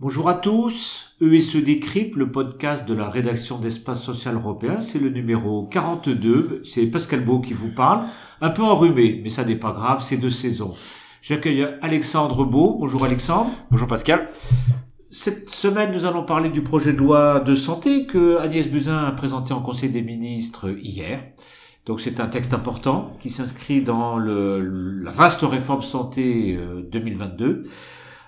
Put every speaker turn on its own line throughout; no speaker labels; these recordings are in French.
Bonjour à tous, ESE Décrypte, le podcast de la rédaction d'Espace Social Européen, c'est le numéro 42, c'est Pascal Beau qui vous parle, un peu enrhumé, mais ça n'est pas grave, c'est de saison. J'accueille Alexandre Beau, bonjour Alexandre.
Bonjour Pascal.
Cette semaine, nous allons parler du projet de loi de santé que Agnès Buzyn a présenté en Conseil des ministres hier. Donc c'est un texte important qui s'inscrit dans le, la vaste réforme santé 2022. Euh,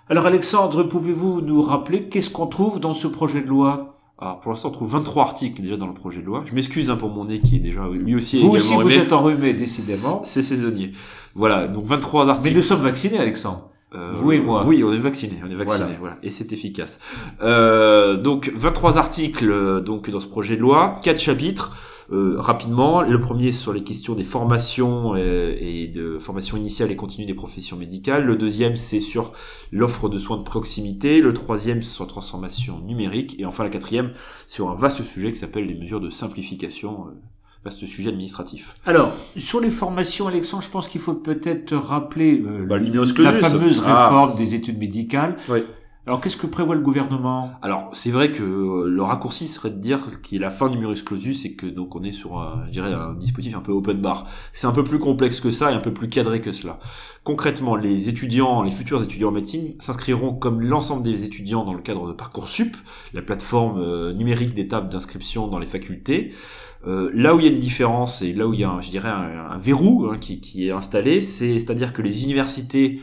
Alors Alexandre, pouvez-vous nous rappeler qu'est-ce qu'on trouve dans ce projet de loi?
Alors pour l'instant, on trouve 23 articles déjà dans le projet de loi. Je m'excuse hein, pour mon nez qui est déjà lui aussi
vous aussi vous êtes enrhumé décidément.
C'est saisonnier. Voilà, donc 23 articles.
Mais nous sommes vaccinés, Alexandre. Euh, vous et moi.
Oui, on est vaccinés, on est vaccinés, voilà. et c'est efficace. Euh, donc 23 articles euh, donc dans ce projet de loi, quatre chapitres. Euh, rapidement, le premier sur les questions des formations euh, et de formation initiale et continue des professions médicales. Le deuxième, c'est sur l'offre de soins de proximité. Le troisième, c'est sur la transformation numérique. Et enfin, la quatrième, sur un vaste sujet qui s'appelle les mesures de simplification vaste sujet administratif.
Alors, sur les formations, Alexandre, je pense qu'il faut peut-être rappeler euh, bah, la fameuse ah. réforme des études médicales. Oui. Alors, qu'est-ce que prévoit le gouvernement?
Alors, c'est vrai que euh, le raccourci serait de dire qu'il est la fin du numerus clausus et que donc on est sur, un, je dirais, un dispositif un peu open bar. C'est un peu plus complexe que ça et un peu plus cadré que cela. Concrètement, les étudiants, les futurs étudiants en médecine s'inscriront comme l'ensemble des étudiants dans le cadre de Parcoursup, la plateforme euh, numérique d'étapes d'inscription dans les facultés. Euh, là où il y a une différence et là où il y a, je dirais, un, verrou hein, qui, qui, est installé, c'est c'est-à-dire que les universités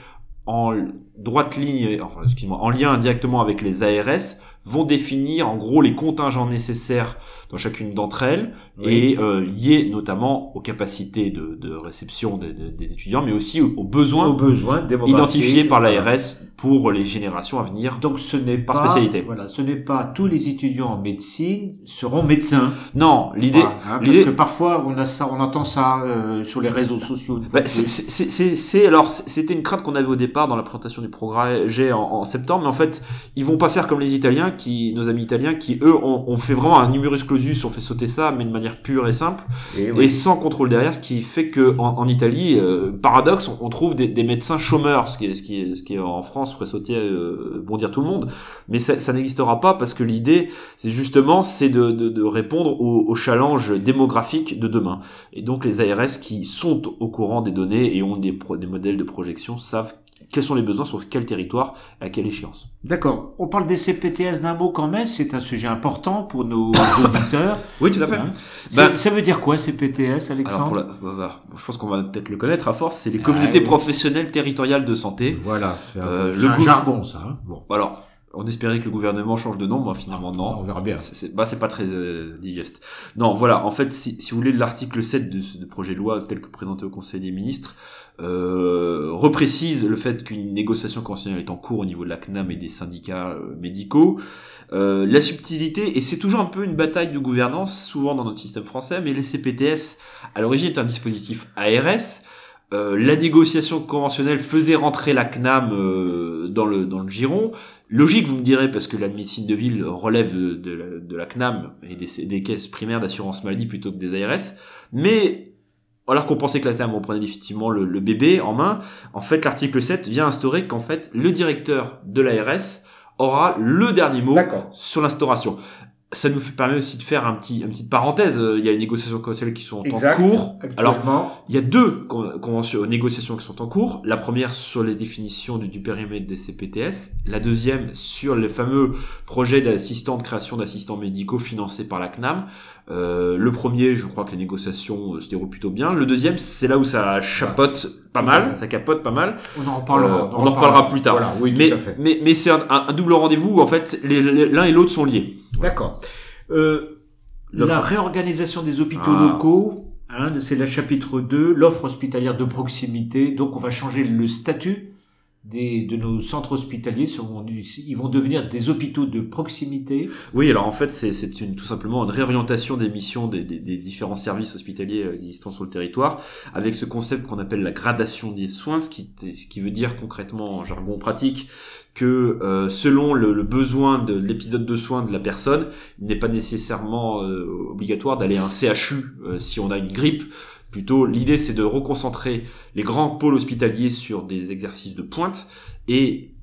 en droite ligne, enfin excuse-moi, en lien directement avec les ARS, vont définir en gros les contingents nécessaires dans chacune d'entre elles et euh, liés notamment aux capacités de, de réception des, des, étudiants, mais aussi aux, besoins,
aux besoins
identifiés par l'ARS pour les générations à venir.
Donc ce n'est pas spécialité. Voilà, ce n'est pas tous les étudiants en médecine seront médecins.
Non, l'idée,
hein, parce que parfois on a ça, on entend ça euh, sur les réseaux sociaux.
Bah, c'est alors c'était une crainte qu'on avait au départ dans la présentation du programme G en, en septembre, mais en fait ils vont pas faire comme les Italiens qui, nos amis italiens, qui eux ont, fait vraiment un numerus clausus, ont fait sauter ça, mais de manière pure et simple, et, sans contrôle derrière, ce qui fait que en, Italie, euh, paradoxe, on, trouve des, médecins chômeurs, ce qui, est, ce qui, ce qui en France ferait sauter, euh, bon dire tout le monde, mais ça, n'existera pas parce que l'idée, c'est justement, c'est de, répondre aux, aux challenges démographiques de demain. Et donc les ARS qui sont au courant des données et ont des, des modèles de projection savent quels sont les besoins sur quel territoire, à quelle échéance.
D'accord. On parle des CPTS d'un mot quand même, c'est un sujet important pour nos auditeurs.
oui, tout à fait.
Hein bah, ça veut dire quoi CPTS, Alexandre
Alors bah, bah, Je pense qu'on va peut-être le connaître à force, c'est les communautés professionnelles territoriales de santé.
Voilà, c'est un, euh, jargon ça. Hein.
bon. Alors, on espérait que le gouvernement change de nom, mais finalement non.
On verra bien.
C'est bah, pas très euh, digeste. Non, voilà. En fait, si, si vous voulez, l'article 7 de ce projet de loi tel que présenté au Conseil des ministres euh, reprécise le fait qu'une négociation conventionnelle est en cours au niveau de la CNAM et des syndicats euh, médicaux. Euh, la subtilité, et c'est toujours un peu une bataille de gouvernance, souvent dans notre système français, mais les CPTS, à l'origine, est un dispositif ARS. Euh, la négociation conventionnelle faisait rentrer la CNAM euh, dans, le, dans le giron. Logique, vous me direz, parce que la médecine de ville relève de, la, de la, CNAM et des, des caisses primaires d'assurance maladie plutôt que des ARS. Mais alors qu'on pensait que la TAM reprenait effectivement le, le, bébé en main, en fait l'article 7 vient instaurer qu'en fait le directeur de l'ARS aura le dernier mot sur l'instauration ça nous permet aussi de faire un petit, une petite parenthèse. Il y a les négociations conventionnelles qui sont en cours. Alors, il y a deux conventions, négociations qui sont en cours. La première sur les définitions du, périmètre des CPTS. La deuxième sur le fameux projet d'assistant de création d'assistants médicaux financé par la CNAM. Euh, le premier, je crois que les négociations euh, se déroulent plutôt bien. Le deuxième, c'est là où ça chapote pas mal, ça capote pas mal.
On en reparlera.
Euh, on, en reparlera plus tard.
Voilà, oui,
mais,
tout à fait.
mais, mais c'est un, un, double rendez-vous où en fait l'un et l'autre sont liés.
D'accord. Euh, la réorganisation des hôpitaux ah. locaux, hein, c'est le chapitre 2, l'offre hospitalière de proximité. Donc on va changer le statut des, de nos centres hospitaliers ils vont devenir des hôpitaux de proximité.
Oui, alors en fait, c'est tout simplement une réorientation des missions des, des, des, différents services hospitaliers euh, existants sur le territoire, avec ce concept qu'on appelle la gradation des soins, ce qui, ce qui veut dire concrètement en jargon pratique que euh, selon le, le, besoin de l'épisode de soins de la personne, il n'est pas nécessairement euh, obligatoire d'aller à un CHU si on a une grippe Plutôt, l'idée c'est de reconcentrer les grands pôles hospitaliers sur des exercices de pointe et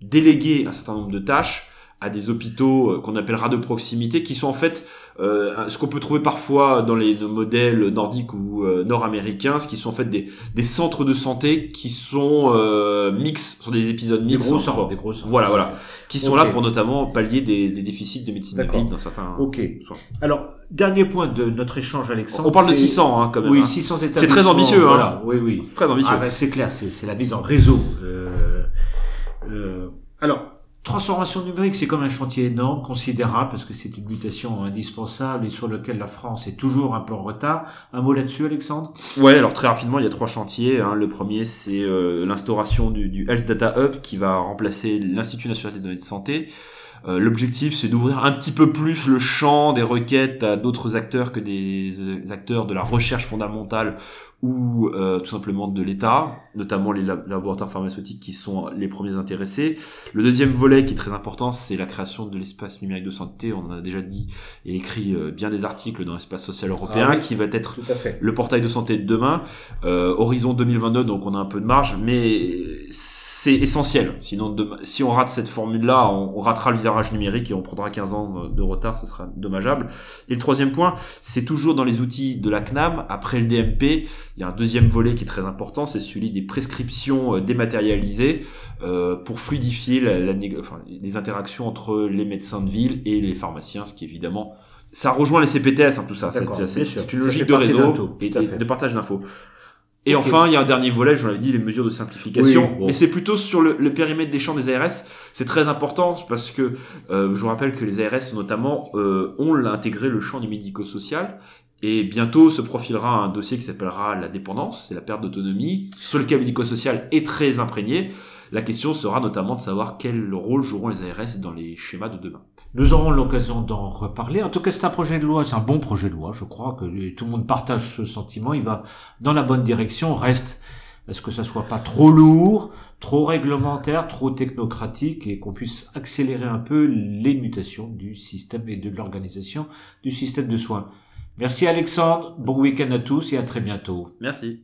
déléguer un certain nombre de tâches à des hôpitaux euh, qu'on appellera de proximité, qui sont en fait euh, ce qu'on peut trouver parfois dans les modèles nordiques ou euh, nord-américains, ce qui sont en fait des, des centres de santé qui sont euh, mix, sont des épisodes mix,
Des gros
entre-
centres, des gros centres.
voilà, voilà, qui sont là pour notamment pallier des, des déficits de médecine ville dans certains
Ok.
soins.
Alors, dernier point de notre échange, Alexandre.
On parle de
c'est-
600 hein, quand même.
Oui,
hein.
600
C'est
établissements.
très ambitieux, hein.
Voilà, oui, oui.
Très ambitieux.
Ah, ben, c'est clair, c'est c'est la mise en réseau. Euh, euh, alors, transformation numérique, c'est comme un chantier énorme, considérable, parce que c'est une mutation indispensable et sur lequel la France est toujours un peu en retard. Un mot là-dessus, Alexandre?
Ouais, alors très rapidement, il y a trois chantiers. hein. Le premier, c'est euh, l'instauration du, Health Data Hub qui va remplacer l'Institut national des données de santé. Euh, L'objectif, c'est d'ouvrir un petit peu plus le champ des requêtes à d'autres acteurs que des euh, acteurs de la recherche fondamentale ou euh, tout simplement de l'État, notamment les lab- laboratoires pharmaceutiques qui sont les premiers intéressés. Le deuxième volet qui est très important, c'est la création de l'espace numérique de santé. On en a déjà dit et écrit euh, bien des articles dans l'espace social européen
Ah oui.
qui va être le portail de santé de demain, euh, horizon 2022, donc on a un peu de marge, mais c'est essentiel. Sinon, demain- si on rate cette formule-là, on, on ratera le virage numérique et on prendra 15 ans de retard, ce sera dommageable. Et le troisième point, c'est toujours dans les outils de la CNAM, après le DMP, il y a un deuxième volet qui est très important, c'est celui des prescriptions euh, dématérialisées euh, pour fluidifier la, la enfin, les interactions entre les médecins de ville et les pharmaciens, ce qui évidemment ça rejoint les CPTS, hein, tout ça. C'est une logique de réseau
tout,
et de, partage d'infos. Et enfin, il y a un dernier volet, je l'avais dit, les mesures de simplification.
Oui, bon.
Mais c'est plutôt sur le, le périmètre des champs des ARS. C'est très important parce que euh, je vous rappelle que les ARS notamment euh, ont intégré le champ du médico-social. Et bientôt se profilera un dossier qui s'appellera la dépendance, c'est la perte d'autonomie, sur le médico-social est très imprégné. La question sera notamment de savoir quel rôle joueront les ARS dans les schémas de demain.
Nous aurons l'occasion d'en reparler. En tout cas, c'est un projet de loi, c'est un bon projet de loi. Je crois que tout le monde partage ce sentiment. Il va dans la bonne direction. Reste, est-ce que ça soit pas trop lourd, trop réglementaire, trop technocratique et qu'on puisse accélérer un peu les mutations du système et de l'organisation du système de soins. Merci Alexandre. Bon week-end à tous et à très bientôt.
Merci.